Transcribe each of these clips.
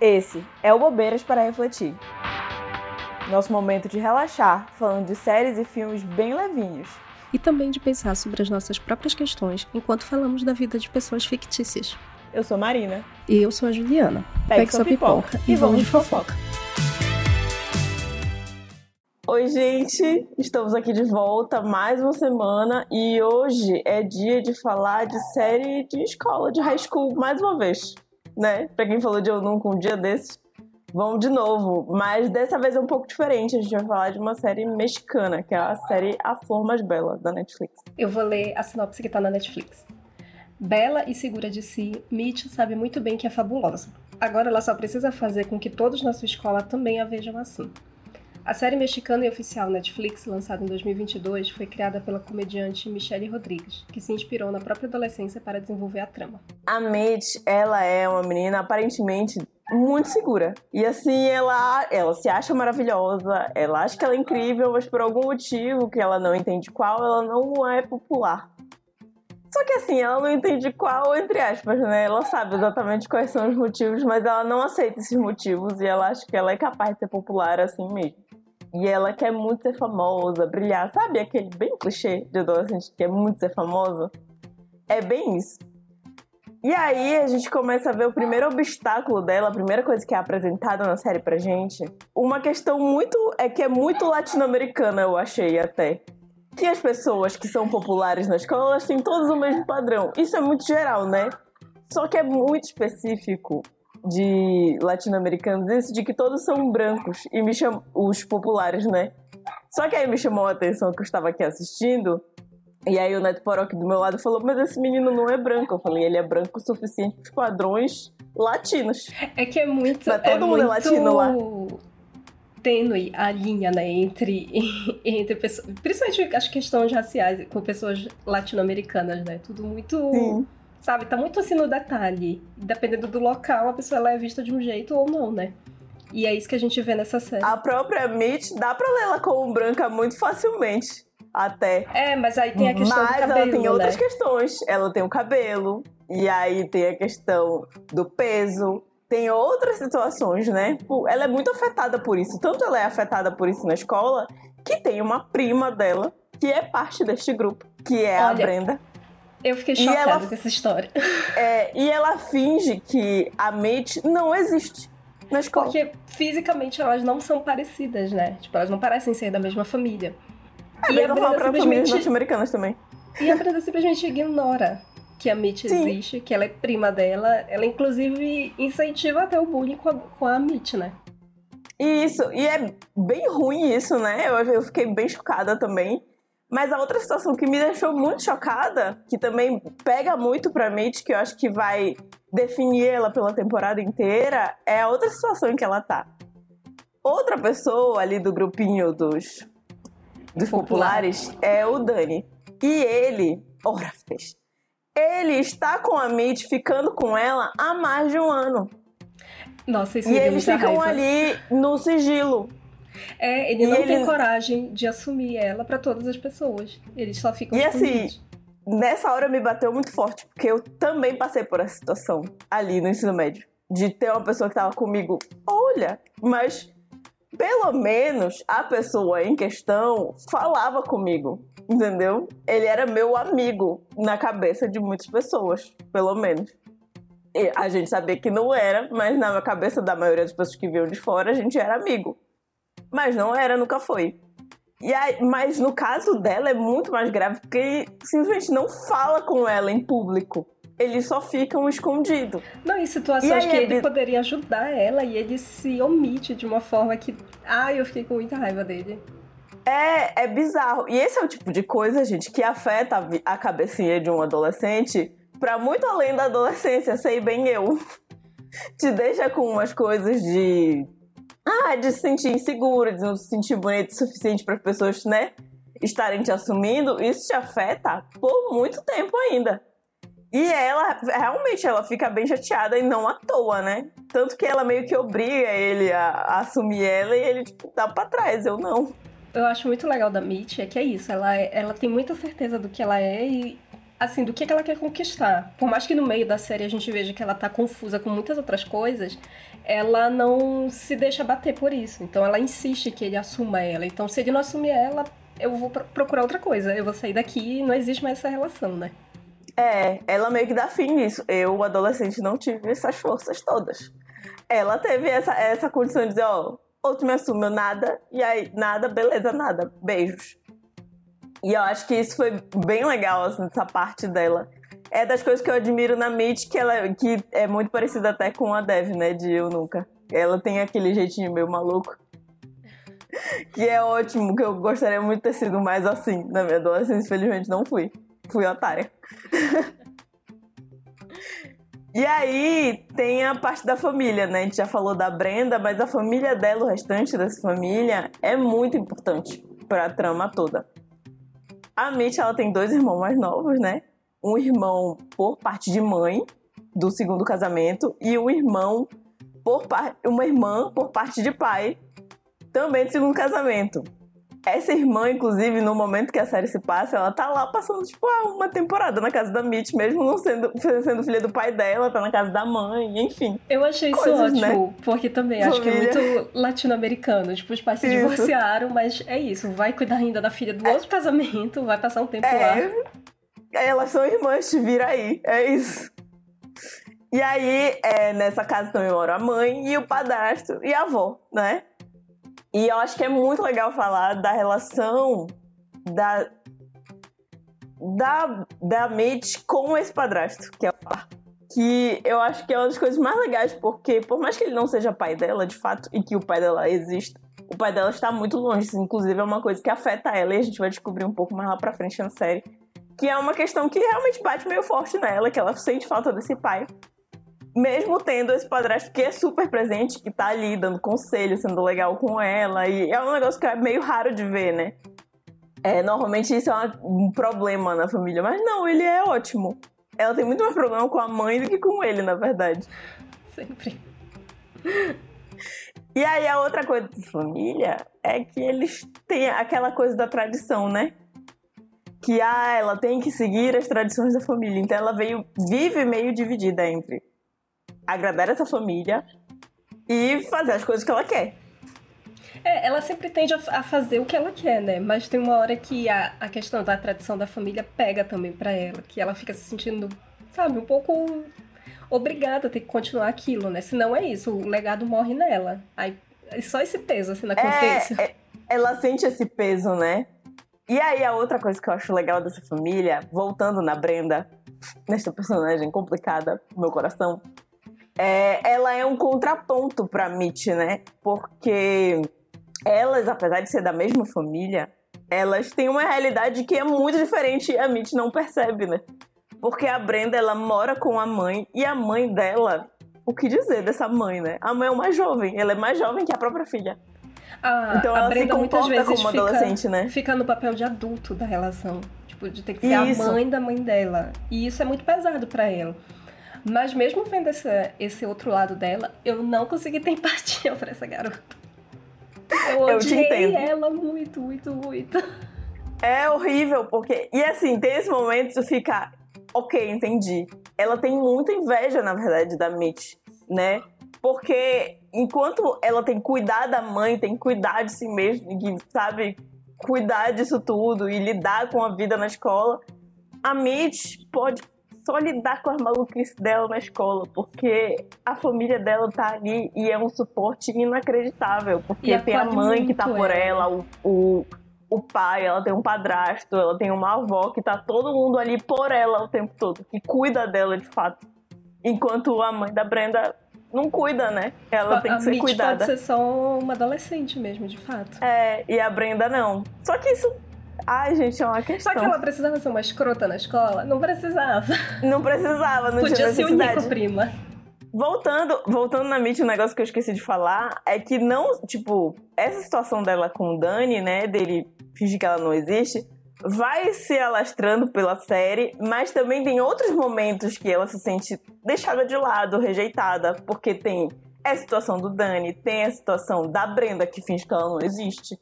Esse é o Bobeiras para Refletir. Nosso momento de relaxar, falando de séries e filmes bem levinhos. E também de pensar sobre as nossas próprias questões enquanto falamos da vida de pessoas fictícias. Eu sou Marina. E eu sou a Juliana. Pegue, Pegue sua pipoca, pipoca e vamos de fofoca. Oi, gente! Estamos aqui de volta mais uma semana e hoje é dia de falar de série de escola, de high school, mais uma vez né? Pra quem falou de Eu Nunca um dia desses, vamos de novo. Mas dessa vez é um pouco diferente. A gente vai falar de uma série mexicana, que é a série A Flor Mais Bela, da Netflix. Eu vou ler a sinopse que tá na Netflix. Bela e segura de si, Mitch sabe muito bem que é fabulosa. Agora ela só precisa fazer com que todos na sua escola também a vejam assim. A série mexicana e oficial Netflix, lançada em 2022, foi criada pela comediante Michelle Rodrigues, que se inspirou na própria adolescência para desenvolver a trama. A Mitch, ela é uma menina aparentemente muito segura. E assim, ela, ela se acha maravilhosa, ela acha que ela é incrível, mas por algum motivo que ela não entende qual, ela não é popular. Só que assim, ela não entende qual, entre aspas, né? Ela sabe exatamente quais são os motivos, mas ela não aceita esses motivos e ela acha que ela é capaz de ser popular assim mesmo. E ela quer muito ser famosa, brilhar. Sabe aquele bem clichê de adolescente que quer muito ser famosa? É bem isso. E aí a gente começa a ver o primeiro obstáculo dela, a primeira coisa que é apresentada na série pra gente. Uma questão muito. é que é muito latino-americana, eu achei até. Que as pessoas que são populares na escola, elas têm todas o mesmo padrão. Isso é muito geral, né? Só que é muito específico de latino-americanos isso de que todos são brancos e me cham... os populares, né? Só que aí me chamou a atenção que eu estava aqui assistindo e aí o Neto Poroc do meu lado falou, mas esse menino não é branco. Eu falei, ele é branco o suficiente para os padrões latinos. É que é muito... Mas todo é mundo é muito... é latino lá. Tênue a linha, né, entre, entre pessoas, principalmente as questões raciais com pessoas latino-americanas, né, tudo muito... Sim Sabe? Tá muito assim no detalhe. Dependendo do local, a pessoa ela é vista de um jeito ou não, né? E é isso que a gente vê nessa série. A própria Mitch, dá pra ler ela como branca muito facilmente. Até. É, mas aí tem a questão mas do cabelo, ela tem né? outras questões. Ela tem o cabelo. E aí tem a questão do peso. Tem outras situações, né? Ela é muito afetada por isso. Tanto ela é afetada por isso na escola, que tem uma prima dela que é parte deste grupo, que é Olha, a Brenda. Eu fiquei chocada ela, com essa história. É, e ela finge que a Mitch não existe na escola. Porque fisicamente elas não são parecidas, né? Tipo, elas não parecem ser da mesma família. É, e a Brenda pra simplesmente... norte-americanas também. E a Brenda simplesmente ignora que a Mitch Sim. existe, que ela é prima dela. Ela, inclusive, incentiva até o bullying com a, com a Mitch, né? Isso, e é bem ruim isso, né? Eu, eu fiquei bem chocada também. Mas a outra situação que me deixou muito chocada, que também pega muito pra Mitch, que eu acho que vai definir ela pela temporada inteira, é a outra situação em que ela tá. Outra pessoa ali do grupinho dos, dos populares é o Dani. E ele, ora, fez. Ele está com a Mitch, ficando com ela há mais de um ano. Nossa, isso E eles ficam raiva. ali no sigilo. É, ele e não ele... tem coragem de assumir ela para todas as pessoas. Eles só ficam E assim, nessa hora me bateu muito forte, porque eu também passei por essa situação ali no ensino médio. De ter uma pessoa que tava comigo, olha, mas pelo menos a pessoa em questão falava comigo, entendeu? Ele era meu amigo na cabeça de muitas pessoas, pelo menos. E a gente sabia que não era, mas na cabeça da maioria das pessoas que viam de fora, a gente era amigo. Mas não era, nunca foi. E aí, mas no caso dela é muito mais grave, porque ele simplesmente não fala com ela em público. Eles só ficam escondidos. Não, em situações que ele, ele poderia ajudar ela e ele se omite de uma forma que. Ai, eu fiquei com muita raiva dele. É, é bizarro. E esse é o tipo de coisa, gente, que afeta a, a cabecinha de um adolescente para muito além da adolescência, sei bem eu. Te deixa com umas coisas de ah, de se sentir inseguro, de não se sentir bonito o suficiente para as pessoas, né, estarem te assumindo, isso te afeta por muito tempo ainda. E ela, realmente, ela fica bem chateada e não à toa, né? Tanto que ela meio que obriga ele a, a assumir ela e ele, tipo, dá pra trás, eu não. Eu acho muito legal da Mitch é que é isso, ela, é, ela tem muita certeza do que ela é e assim, do que, que ela quer conquistar. Por mais que no meio da série a gente veja que ela tá confusa com muitas outras coisas, ela não se deixa bater por isso. Então ela insiste que ele assuma ela. Então se ele não assumir ela, eu vou procurar outra coisa. Eu vou sair daqui e não existe mais essa relação, né? É, ela meio que dá fim nisso. Eu, adolescente, não tive essas forças todas. Ela teve essa, essa condição de dizer, ó, ou tu me assume nada, e aí, nada, beleza, nada, beijos. E eu acho que isso foi bem legal, assim, essa parte dela. É das coisas que eu admiro na Mitch, que ela que é muito parecida até com a Dev, né, de Eu Nunca. Ela tem aquele jeitinho meio maluco. que é ótimo, que eu gostaria muito de ter sido mais assim na minha adolescência. Infelizmente não fui. Fui otária. E aí tem a parte da família, né? A gente já falou da Brenda, mas a família dela, o restante dessa família, é muito importante para a trama toda. A Mitch, ela tem dois irmãos mais novos, né? Um irmão por parte de mãe, do segundo casamento, e um irmão por par... uma irmã por parte de pai, também do segundo casamento. Essa irmã, inclusive, no momento que a série se passa, ela tá lá passando, tipo, ah, uma temporada na casa da Mitch, mesmo não sendo, sendo filha do pai dela, tá na casa da mãe, enfim. Eu achei isso Coisas, né? ótimo, né? porque também Família. acho que é muito latino-americano. Tipo, os pais se isso. divorciaram, mas é isso, vai cuidar ainda da filha do é. outro casamento, vai passar um tempo é. lá. Elas são irmãs, te vira aí, é isso. E aí, é, nessa casa também mora a mãe e o padrasto e a avó, né? E eu acho que é muito legal falar da relação da da, da Mitch com esse padrasto, que é o. Que eu acho que é uma das coisas mais legais, porque por mais que ele não seja pai dela, de fato, e que o pai dela exista, o pai dela está muito longe. Isso, inclusive, é uma coisa que afeta ela e a gente vai descobrir um pouco mais lá pra frente na série. Que é uma questão que realmente bate meio forte nela, que ela sente falta desse pai mesmo tendo esse padrasto que é super presente, que tá ali dando conselho, sendo legal com ela, e é um negócio que é meio raro de ver, né? É, normalmente isso é um problema na família, mas não, ele é ótimo. Ela tem muito mais problema com a mãe do que com ele, na verdade. Sempre. E aí a outra coisa da família é que eles têm aquela coisa da tradição, né? Que ah, ela tem que seguir as tradições da família. Então ela veio vive meio dividida entre agradar essa família e fazer as coisas que ela quer. É, ela sempre tende a, fazer o que ela quer, né? Mas tem uma hora que a, a questão da tradição da família pega também para ela, que ela fica se sentindo, sabe, um pouco obrigada a ter que continuar aquilo, né? Senão é isso, o legado morre nela. Aí só esse peso assim na é, consciência. É, é, ela sente esse peso, né? E aí a outra coisa que eu acho legal dessa família, voltando na Brenda, nesta personagem complicada, meu coração, é, ela é um contraponto para Mitch, né? Porque elas, apesar de ser da mesma família, elas têm uma realidade que é muito diferente e a Mitch não percebe, né? Porque a Brenda, ela mora com a mãe e a mãe dela, o que dizer dessa mãe, né? A mãe é uma jovem, ela é mais jovem que a própria filha. Ah, então ela Brenda se muitas vezes como fica, adolescente, né? Fica no papel de adulto da relação, tipo, de ter que ser isso. a mãe da mãe dela. E isso é muito pesado para ela. Mas mesmo vendo esse, esse outro lado dela, eu não consegui ter empatia pra essa garota. Eu eu ela muito, muito, muito. É horrível, porque. E assim, tem esse momento de ficar. Ok, entendi. Ela tem muita inveja, na verdade, da Mitch, né? Porque enquanto ela tem que cuidar da mãe, tem que cuidar de si mesma, sabe, cuidar disso tudo e lidar com a vida na escola, a Mitch pode só lidar com as maluquices dela na escola, porque a família dela tá ali e é um suporte inacreditável, porque tem a mãe que tá por ela, o, o, o pai, ela tem um padrasto, ela tem uma avó que tá todo mundo ali por ela o tempo todo, que cuida dela de fato. Enquanto a mãe da Brenda não cuida, né? Ela tem que a ser Mitch cuidada. pode ser só uma adolescente mesmo, de fato. É, e a Brenda não. Só que isso Ai, gente, é uma questão. Só que ela precisava ser uma escrota na escola? Não precisava. Não precisava, não Podia tinha necessidade. Podia ser o prima. Voltando, voltando na Mitch, um negócio que eu esqueci de falar é que não, tipo, essa situação dela com o Dani, né, dele fingir que ela não existe, vai se alastrando pela série, mas também tem outros momentos que ela se sente deixada de lado, rejeitada, porque tem a situação do Dani, tem a situação da Brenda que finge que ela não existe.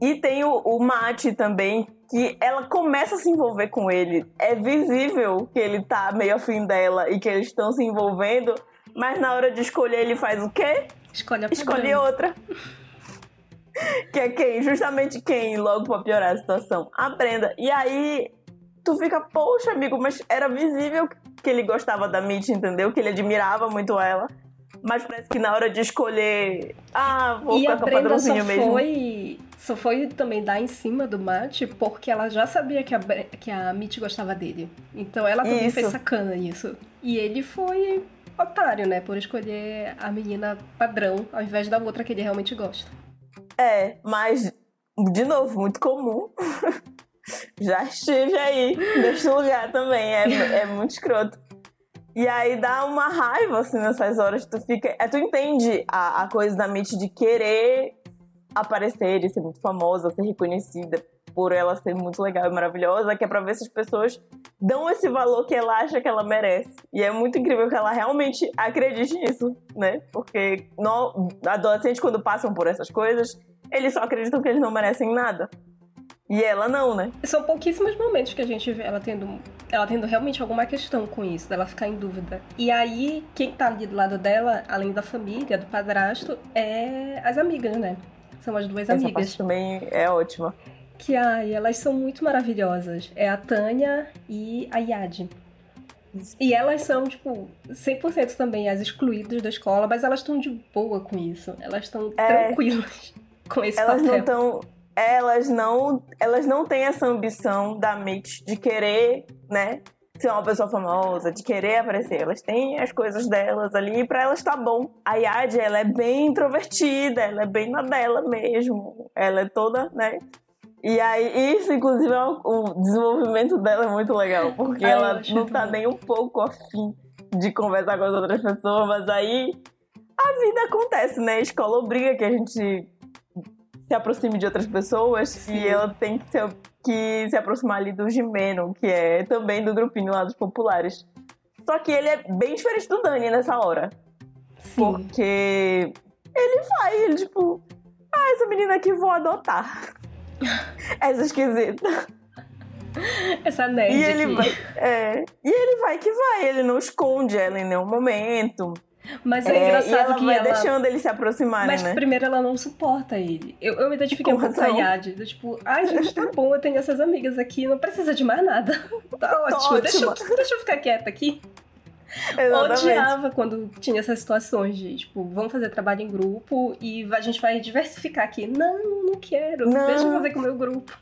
E tem o, o Mate também, que ela começa a se envolver com ele. É visível que ele tá meio afim dela e que eles estão se envolvendo, mas na hora de escolher ele faz o quê? Escolhe a Escolhe outra. Que é quem? Justamente quem, logo pra piorar a situação? A Brenda. E aí, tu fica, poxa, amigo, mas era visível que ele gostava da Mitch, entendeu? Que ele admirava muito ela. Mas parece que na hora de escolher. Ah, vou E ficar a com o Brenda só padrãozinho mesmo. foi, só foi também dar em cima do Matt porque ela já sabia que a, que a Mitch gostava dele. Então ela também Isso. fez sacana nisso. E ele foi otário, né? Por escolher a menina padrão ao invés da outra que ele realmente gosta. É, mas, de novo, muito comum. Já estive aí, nesse lugar também. É, é muito escroto. E aí dá uma raiva, assim, nessas horas. Tu fica. É, tu entende a, a coisa da Mitch de querer aparecer e ser muito famosa, ser reconhecida por ela ser muito legal e maravilhosa, que é pra ver se as pessoas dão esse valor que ela acha que ela merece. E é muito incrível que ela realmente acredite nisso, né? Porque no, adolescentes, quando passam por essas coisas, eles só acreditam que eles não merecem nada. E ela não, né? São pouquíssimos momentos que a gente vê ela tendo, ela tendo realmente alguma questão com isso, dela ficar em dúvida. E aí, quem tá ali do lado dela, além da família, do padrasto, é as amigas, né? São as duas Essa amigas. parte também é ótima. Que ai, elas são muito maravilhosas. É a Tânia e a Yadi. E elas são, tipo, 100% também as excluídas da escola, mas elas estão de boa com isso. Elas estão É. tranquilas com esse Elas não papel. estão. Elas não, elas não têm essa ambição da Mitch de querer, né, ser uma pessoa famosa, de querer aparecer. Elas têm as coisas delas ali e pra elas tá bom. A Yadi, ela é bem introvertida, ela é bem na dela mesmo. Ela é toda, né? E aí, isso, inclusive, é um- o desenvolvimento dela é muito legal, porque Ah, ela não tá bom. nem um pouco afim de conversar com as outras pessoas, mas aí a vida acontece, né? A escola obriga que a gente se aproxime de outras pessoas Sim. e ela tem que se, que se aproximar ali do Gimeno, que é também do grupinho lá dos populares. Só que ele é bem diferente do Dani nessa hora. Sim. Porque ele vai, ele tipo, ah, essa menina aqui vou adotar. Essa esquisita. Essa nerd E ele aqui. vai. É, e ele vai que vai, ele não esconde ela em nenhum momento. Mas é, É, engraçado ela que vai ela... deixando eles se aproximarem, Mas né? primeiro ela não suporta ele. Eu, eu me identifiquei Com com a do Tipo, ai gente, tá bom, eu tenho essas amigas aqui, não precisa de mais nada. Tá ótimo, Deixa, eu- ótima. deixa eu ficar quieta aqui. Exatamente. Odiava quando tinha essas situações de, tipo, vamos fazer trabalho em grupo e a gente vai diversificar aqui. Não, não quero. Não. Deixa eu fazer com o meu grupo.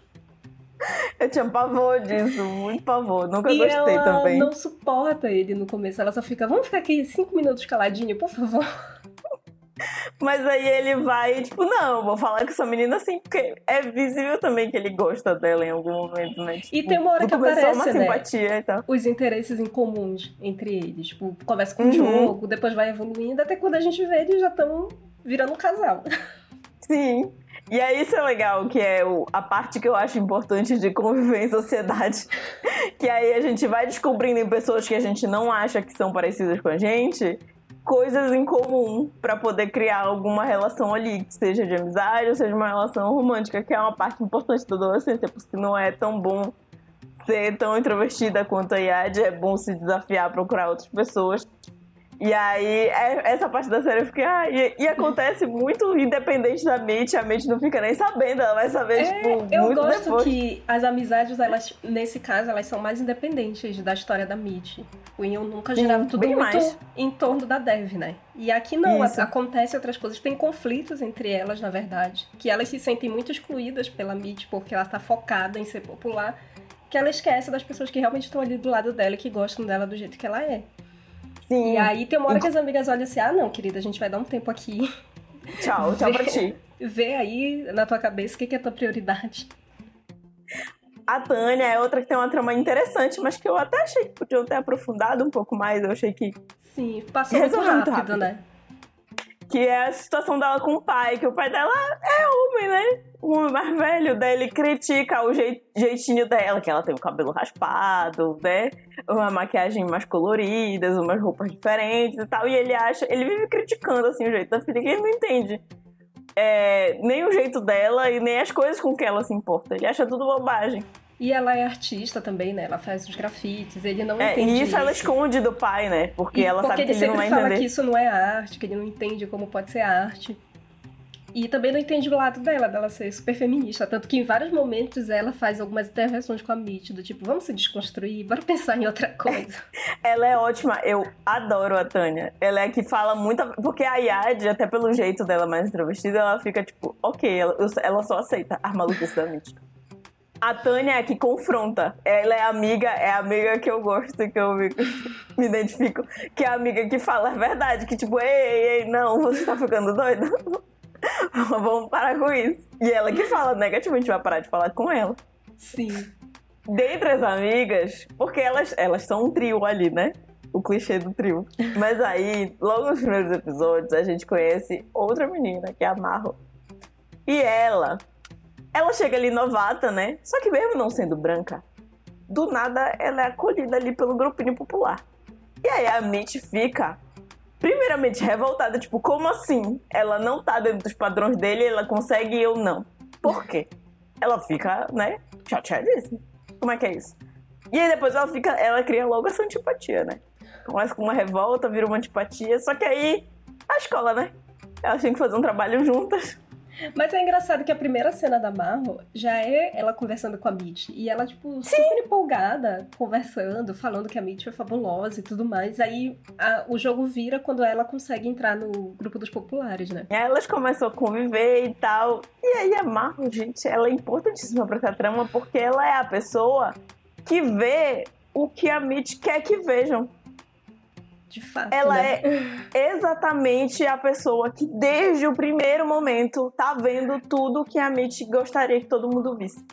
Eu tinha pavor disso, muito pavor. Nunca e gostei ela também. não suporta ele no começo. Ela só fica, vamos ficar aqui cinco minutos caladinho, por favor. Mas aí ele vai, tipo, não, vou falar com essa menina assim, porque é visível também que ele gosta dela em algum momento, né? Tipo, E tem uma hora que aparece, uma né? simpatia e tal. os interesses em comuns entre eles. Tipo, começa com o Uhum. jogo, depois vai evoluindo, até quando a gente vê, eles já estão virando um casal. Sim. E aí isso é legal, que é o- a parte que eu acho importante de conviver em sociedade. que aí a gente vai descobrindo em pessoas que a gente não acha que são parecidas com a gente, coisas em comum pra poder criar alguma relação ali, seja de amizade ou seja uma relação romântica, que é uma parte importante da adolescência, porque não é tão bom ser tão introvertida quanto a Yad, é bom se desafiar procurar outras pessoas. E aí, é- essa parte da série eu fiquei, ah, e, e acontece muito independente da Mitch, a Mitch não fica nem sabendo, ela vai saber, tipo, É, eu muito gosto depois. que as amizades, elas, nesse caso, elas são mais independentes da história da Mitch. O Ian nunca Sim, girava tudo bem muito mais. em torno da Dev, né? E aqui não, Isso. acontece outras coisas. Tem conflitos entre elas, na verdade. Que elas se sentem muito excluídas pela Mitch, porque ela tá focada em ser popular. Que ela esquece das pessoas que realmente estão ali do lado dela e que gostam dela do jeito que ela é. Sim, E aí tem uma hora que as amigas olham assim, ah não, querida, a gente vai dar um tempo aqui. tchau, tchau pra ti. Vê aí na tua cabeça o que que é a tua prioridade. A Tânia é outra que tem uma trama interessante, mas que eu até achei que podiam ter aprofundado um pouco mais, eu achei que Sim, passou muito rápido, muito rápido. né? Que é a situação dela com o pai, que o pai dela é homem, né? O homem mais velho, daí ele critica o jei- jeitinho dela, que ela tem o cabelo raspado, né? Uma maquiagem mais colorida, umas roupas diferentes e tal. E ele acha, ele vive criticando assim o jeito da filha, que ele não entende é, nem o jeito dela e nem as coisas com que ela se importa. Ele acha tudo bobagem. E ela é artista também, né? Ela faz os grafites, ele não É, entende e isso ela esconde do pai, né? Porque E ela porque sabe que ele não vai sempre fala entender. que isso não é arte, que ele não entende como pode ser arte. E também não entende o lado dela, dela ser super feminista. Tanto que em vários momentos ela faz algumas intervenções com a Mitch, do tipo, vamos se desconstruir, bora pensar em outra coisa. Ela é ótima, eu adoro a Tânia. Ela é a que fala muito. Porque a Yad, até pelo jeito dela mais travestida, ela fica tipo, ok, ela, ela só aceita a maluquice da Mitch. A Tânia é a que confronta. Ela é amiga, é a amiga que eu gosto, que eu me, me identifico. Que é a amiga que fala a verdade, que tipo, ei, ei, ei, não, você tá ficando doida? Vamos parar com isso. E ela que fala negativamente, vai parar de falar com ela. Sim. Dentre as amigas, porque elas, elas são um trio ali, né? O clichê do trio. Mas aí, logo nos primeiros episódios, a gente conhece outra menina, que é a Marro. E ela, ela chega ali novata, né? Só que mesmo não sendo branca, do nada ela é acolhida ali pelo grupinho popular. E aí a Mitch fica, primeiramente, revoltada, tipo, como assim? Ela não tá dentro dos padrões dele, ela consegue e eu não. Por quê? Ela fica, né, chateadíssima. Como é que é isso? E aí depois ela fica, ela cria logo essa antipatia, né? Começa com uma revolta, vira uma antipatia, só que aí a escola, né? Elas têm que fazer um trabalho juntas. Mas é engraçado que a primeira cena da Marro já é ela conversando com a Mitch. E ela, tipo, super empolgada, conversando, falando que a Mitch é fabulosa e tudo mais. Aí a- o jogo vira quando ela consegue entrar no grupo dos populares, né? E aí elas começam a conviver e tal. E aí a Marro, gente, ela é importantíssima pra essa trama porque ela é a pessoa que vê o que a Mitch quer que vejam. De fato. Ela né? é exatamente a pessoa que desde o primeiro momento tá vendo tudo que a Mitch gostaria que todo mundo visse.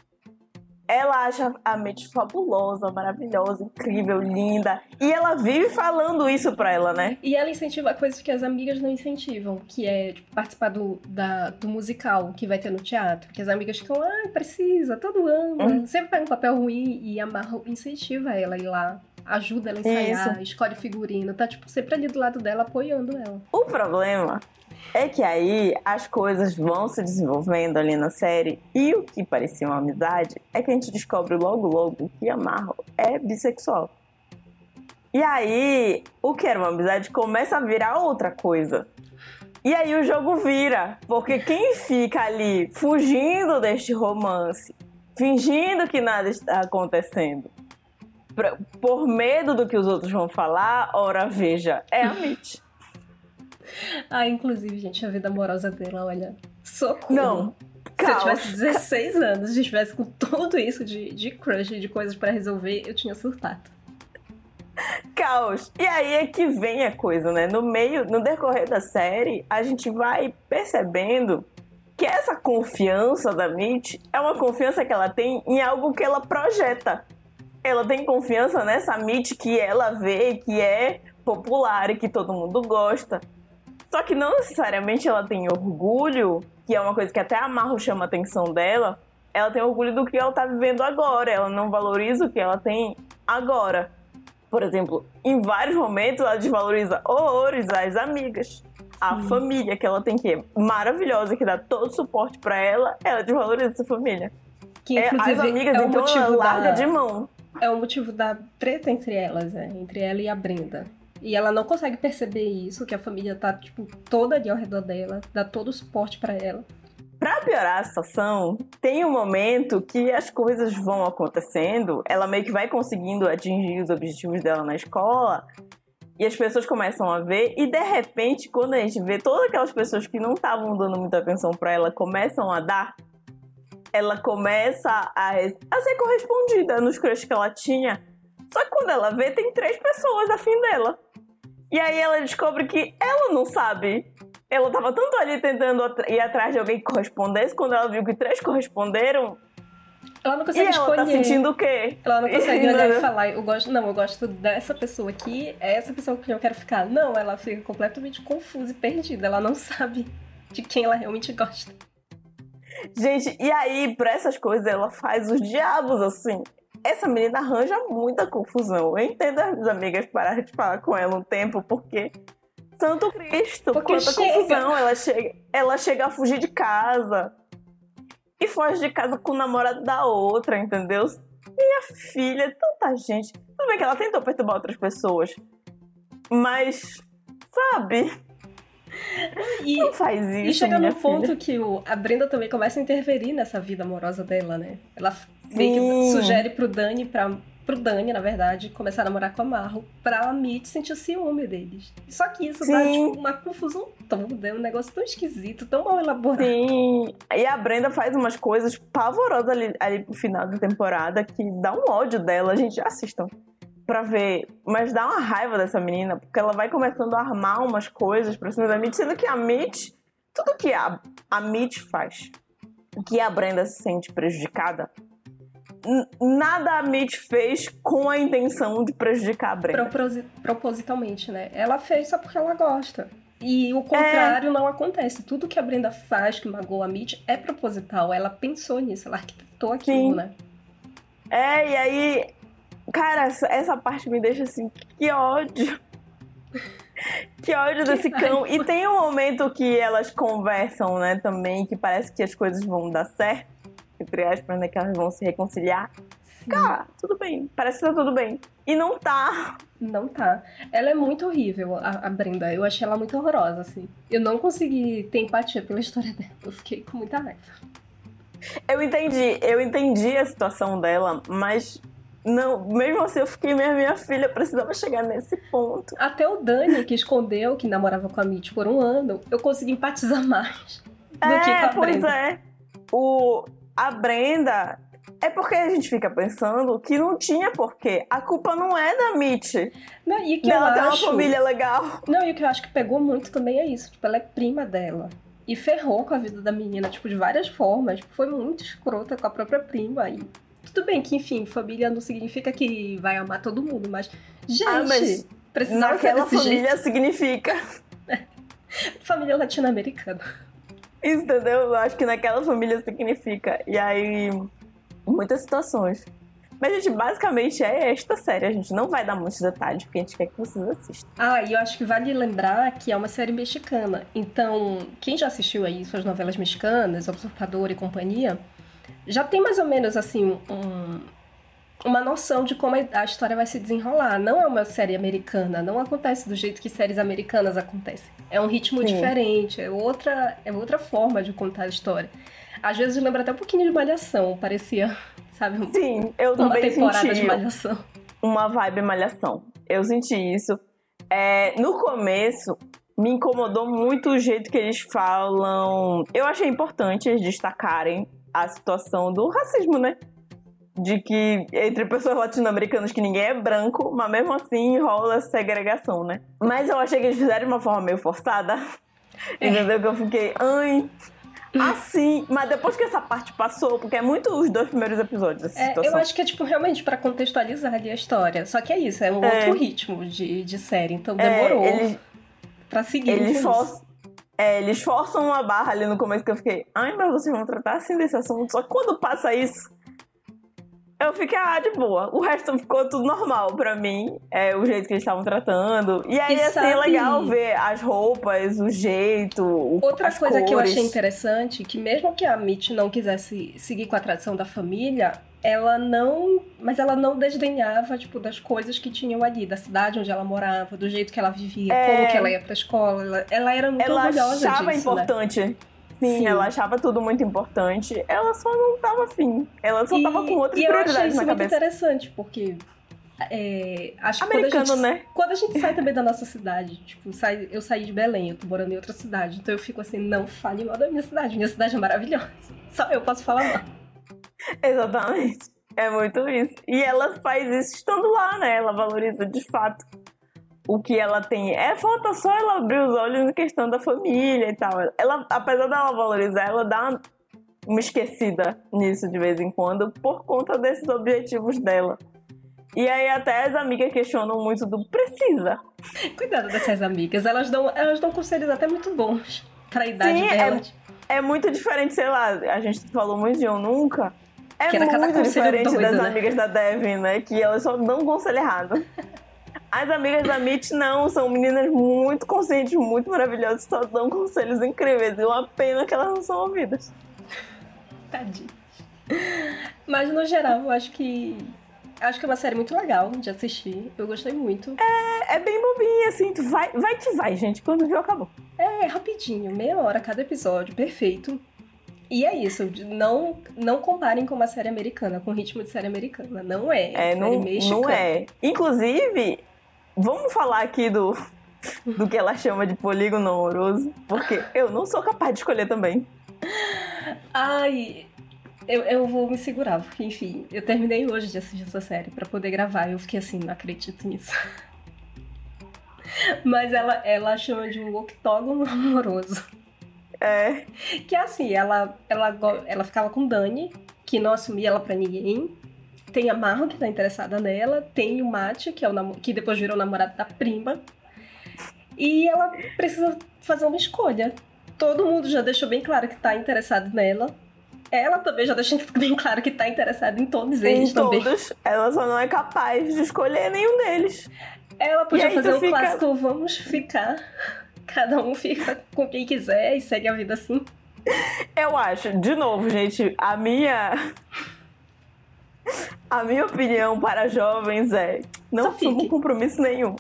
Ela acha a Mitch fabulosa, maravilhosa, incrível, linda. E ela vive falando isso pra ela, né? E ela incentiva coisas que as amigas não incentivam, que é tipo, participar do, da- do musical que vai ter no teatro. Que as amigas ficam, ah, precisa, todo ano. Hum. Sempre pega um papel ruim e a Marro incentiva ela a ir lá, ajuda ela a ensaiar, escolhe figurino, tá tipo sempre ali do lado dela apoiando ela. O problema é que aí as coisas vão se desenvolvendo ali na série e o que parecia uma amizade é que a gente descobre logo logo que a Marro é bissexual. E aí, o que era uma amizade começa a virar outra coisa. E aí o jogo vira, porque quem fica ali fugindo deste romance, fingindo que nada está acontecendo, por medo do que os outros vão falar, ora veja, é a Mitch. Ah, inclusive, gente, a vida amorosa dela, olha, socorro. Não, Se eu tivesse 16 anos e estivesse com tudo isso de, de crush, de coisas pra resolver, eu tinha surtado. Caos. E aí é que vem a coisa, né? No meio, no decorrer da série, a gente vai percebendo que essa confiança da Mitch é uma confiança que ela tem em algo que ela projeta. Ela tem confiança nessa Mitch que ela vê que é popular e que todo mundo gosta. Só que não necessariamente ela tem orgulho, que é uma coisa que até a Marro chama a atenção dela. Ela tem orgulho do que ela tá vivendo agora. Ela não valoriza o que ela tem agora. Por exemplo, em vários momentos ela desvaloriza horrores as amigas. A Sim. família que ela tem que é maravilhosa, que dá todo o suporte pra ela, ela desvaloriza essa família. Que É, as amigas, é então, ela larga da... de mão. É o motivo da treta entre elas, né? Entre ela e a Brenda. E ela não consegue perceber isso, que a família tá, tipo, toda ali ao redor dela, dá todo o suporte pra ela. Pra piorar a situação, tem um momento que as coisas vão acontecendo, ela meio que vai conseguindo atingir os objetivos dela na escola, e as pessoas começam a ver, e de repente, quando a gente vê todas aquelas pessoas que não estavam dando muita atenção pra ela começam a dar, ela começa a, a ser correspondida nos crushes que ela tinha. Só que quando ela vê, tem três pessoas afim dela. E aí ela descobre que ela não sabe ela tava tanto ali tentando ir atrás de alguém que correspondesse, quando ela viu que três corresponderam, Ela não e consegue ela escolher. tá sentindo o quê? Ela não consegue olhar e falar, eu gosto, não, eu gosto dessa pessoa aqui, é essa pessoa com quem eu quero ficar. Não, ela fica completamente confusa e perdida. Ela não sabe de quem ela realmente gosta. Gente, e aí, pra essas coisas, ela faz os diabos, assim. Essa menina arranja muita confusão. Eu entendo as amigas pararem de falar com ela um tempo, porque Santo Cristo, Porque quanta chega. confusão. Ela chega, ela chega a fugir de casa. E foge de casa com o namorado da outra, entendeu? Minha filha, tanta gente. Tudo bem que ela tentou perturbar outras pessoas. Mas, sabe? E, Não faz isso. e chega no ponto filha. que o, a Brenda também começa a interferir nessa vida amorosa dela, né? Ela meio sugere pro Dani, pra, pro Dani, na verdade, começar a namorar com a Marro, pra Mitch sentir ciúme deles. Só que isso dá, Sim. tipo, uma confusão toda, é um negócio tão esquisito, tão mal elaborado. Sim. E a Brenda faz umas coisas pavorosas ali, ali pro final da temporada que dá um ódio dela. Gente, assistam pra ver. Mas dá uma raiva dessa menina, porque ela vai começando a armar umas coisas pra cima da Mitch, sendo que a Mitch, tudo que a, a Mitch faz, que a Brenda se sente prejudicada, nada a Mitch fez com a intenção de prejudicar a Brenda. Proposi- propositalmente, né? Ela fez só porque ela gosta. E o contrário não acontece. Tudo que a Brenda faz que magoa a Mitch é proposital. Ela pensou nisso, ela arquitetou aquilo, Sim. né? É, e aí, cara, essa, parte me deixa assim, que ódio. Que ódio desse cão. E tem um momento que elas conversam, né, também, que parece que as coisas vão dar certo, entre aspas, né, que elas vão se reconciliar. Sim. Ah, tudo bem, parece que tá tudo bem. E não tá. Não tá. Ela é muito horrível, a, a Brenda. Eu achei ela muito horrorosa, assim. Eu não consegui ter empatia pela história dela. Eu fiquei com muita raiva. Eu entendi, eu entendi a situação dela, mas não, mesmo assim eu fiquei, minha, minha filha precisava chegar nesse ponto. Até o Dani, que escondeu que namorava com a Mitch por um ano, eu consegui empatizar mais do que com É, a pois Brenda. é. O, a Brenda. É porque a gente fica pensando que não tinha porquê. A culpa não é da Mitch. Não, e que ter acho... uma família legal. Não, e o que eu acho que pegou muito também é isso. Tipo, ela é prima dela. E ferrou com a vida da menina, tipo, de várias formas. Tipo, foi muito escrota com a própria prima. E tudo bem que, enfim, família não significa que vai amar todo mundo, mas. Gente, Ah, mas precisava Naquela família significa. jeito. Família latino-americana. Entendeu? Eu acho que naquela família significa. E aí. Muitas situações. Mas, gente, basicamente é esta série. A gente não vai dar muitos detalhes, porque a gente quer que vocês assistam. Ah, e eu acho que vale lembrar que é uma série mexicana. Então, quem já assistiu aí suas novelas mexicanas, Observador e companhia, já tem mais ou menos assim um- uma noção de como a história vai se desenrolar. Não é uma série americana, não acontece do jeito que séries americanas acontecem. É um ritmo Sim. diferente, é outra, é outra forma de contar a história. Às vezes lembra até um pouquinho de Malhação, parecia, sabe, um- Sim, eu uma também temporada de senti Malhação. uma vibe malhação. Eu senti isso. É, no começo, me incomodou muito o jeito que eles falam. Eu achei importante eles destacarem a situação do racismo, né? De que entre pessoas latino-americanas que ninguém é branco, mas mesmo assim rola segregação, né? Mas eu achei que eles fizeram de uma forma meio forçada. É. Entendeu? Que eu fiquei, ai. Assim, mas depois que essa parte passou, porque é muito os dois primeiros episódios essa É, situação. eu acho que é, tipo, realmente pra contextualizar ali a história. Só que é isso, é um É. outro ritmo de, de série. Então É, demorou eles, pra seguir. com Eles, isso. for... é, eles forçam uma barra ali no começo que eu fiquei, ai, mas vocês vão tratar assim desse assunto. Só que quando passa isso, eu fiquei, ah, de boa. O resto ficou tudo normal pra mim. É o jeito que eles estavam tratando. E aí, E assim, é sabe- legal ver as roupas, o jeito, Outra coisa que eu cores. achei interessante, que mesmo que a Mitch não quisesse seguir com a tradição da família, ela não. Mas ela não desdenhava, tipo, das coisas que tinham ali, da cidade onde ela morava, do jeito que ela vivia, É. como que ela ia pra escola. Ela, ela era muito Ela orgulhosa achava disso, né? importante. Sim, Sim. ela achava tudo muito importante. Ela só não tava afim. Ela só tava com outras e eu achei prioridades isso na muito cabeça. interessante, porque é, acho que quando a, Americano, gente, né? quando a gente sai também da nossa cidade, tipo, sai, eu saí de Belém, eu tô morando em outra cidade, então eu fico assim, não fale mal da minha cidade, minha cidade é maravilhosa, só eu posso falar mal. Exatamente. É muito isso. E ela faz isso estando lá, né? Ela valoriza de fato o que ela tem. É falta só ela abrir os olhos na questão da família e tal. Ela, apesar dela valorizar, ela dá uma- esquecida nisso de vez em quando por conta desses objetivos dela. E aí até as amigas questionam muito do precisa. Cuidado dessas amigas, elas dão, elas dão conselhos até muito bons pra idade Sim, é- delas. É muito diferente, sei lá, a gente falou muito de Eu Nunca. É Que era muito diferente doido, das né? amigas da Devin, né? Que elas só dão um conselho errado. As amigas da Mitch não, são meninas muito conscientes, muito maravilhosas, só dão conselhos incríveis. E uma pena que elas não são ouvidas. Tadinho. Mas no geral, eu acho que. Acho que é uma série muito legal de assistir. Eu gostei muito. É, é bem bobinha, assim, tu vai, vai que vai, gente. Quando viu, acabou. É, rapidinho, meia hora cada episódio, perfeito. E é isso, não, não comparem com uma série americana, com ritmo de série americana. Não é. É, não, não é. Inclusive, vamos falar aqui do, do que ela chama de polígono amoroso, porque eu não sou capaz de escolher também. Ai, eu, eu vou me segurar, porque enfim, eu terminei hoje de assistir essa série para poder gravar. Eu fiquei assim, não acredito nisso. Mas ela, ela chama de um octógono amoroso. É. Que é assim, ela, ela, ela ficava com Dani, que não assumia ela pra ninguém. Tem a Marro, que tá interessada nela. Tem o Mate, que, é o que depois virou o namorado da prima. E ela precisa fazer uma escolha. Todo mundo já deixou bem claro que tá interessado nela. Ela também já deixou bem claro que tá interessada em todos eles em também. todos. Ela só não é capaz de escolher nenhum deles. Ela podia fazer um fica... clássico Vamos Ficar. Cada um fica com quem quiser e segue a vida assim. Eu acho, de novo, gente, a minha. A minha opinião para jovens é não assuma compromisso nenhum.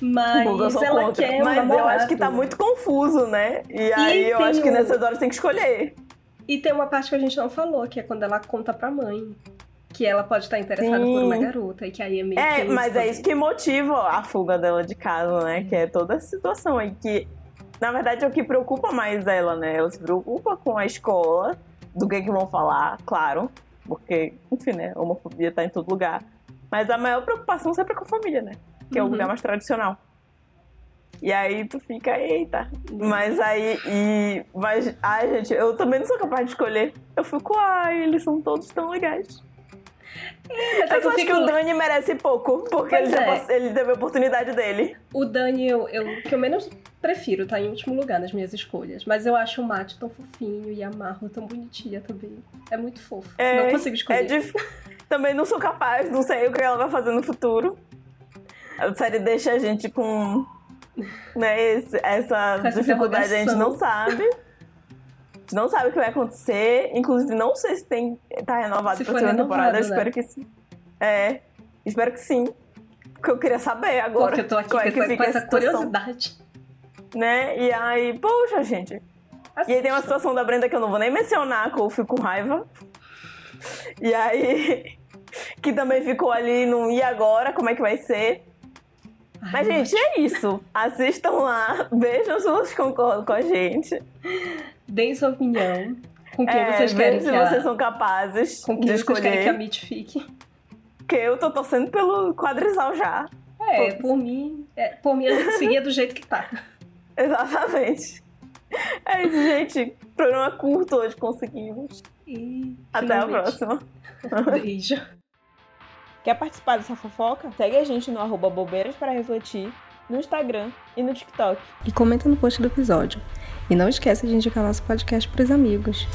Mas ela contra. quer um Mas namorado. eu acho que tá muito confuso, né? E aí e eu acho que nessas horas tem que escolher. E tem uma parte que a gente não falou, que é quando ela conta pra mãe que ela pode estar interessada Sim. por uma garota e que aí é meio É, mas é isso que motiva a fuga dela de casa, né? Que é toda a situação aí que na verdade é o que preocupa mais ela, né? Ela se preocupa com a escola, do que que vão falar, claro, porque, enfim, né, a homofobia tá em todo lugar. Mas a maior preocupação sempre é com a família, né? Que uhum. é o uhum. lugar mais tradicional. E aí tu fica, eita. Mas aí, e. Mas, ai, gente, eu também não sou capaz de escolher. Eu fico, ai, eles são todos tão legais. Mas eu acho fico... que o Dani merece pouco, porque ele, é. ele, teve a oportunidade dele. O Dani, eu, eu, que eu menos prefiro, tá em último lugar nas minhas escolhas. Mas eu acho o Mate tão fofinho e a Marro tão bonitinha também. É muito fofo. É, não consigo escolher. É dif... Também não sou capaz, não sei o que ela vai fazer no futuro. A série deixa a gente com né, esse, essa, essa dificuldade, a gente não sabe gente não sabe o que vai acontecer. Inclusive, não sei se tem tá renovado se pra segunda temporada. Né? Eu espero que sim. É, espero que sim. Porque eu queria saber agora. Porque eu tô aqui é com, com essa curiosidade. Né? E aí, poxa, gente. Assista. E aí tem uma situação da Brenda que eu não vou nem mencionar, que eu fico com raiva. E aí. Que também ficou ali no e agora, como é que vai ser? Ai, Mas, gente, é isso. Assistam lá, vejam se vocês concordam com a gente. Deem sua opinião. Com quem é, vocês querem se a... vocês são capazes com quem de vocês querem que a Mitch fique. Porque eu tô torcendo pelo quadrizal já. É, por, por mim, é, por mim a seguia do jeito que tá. Exatamente. É isso, gente. Programa curto hoje conseguimos. E, Até finalmente. a próxima. Beijo. Quer participar dessa fofoca? Segue a gente no arroba bobeiras para refletir, no Instagram e no TikTok. E comenta no post do episódio. E não esqueça de indicar nosso podcast para os amigos.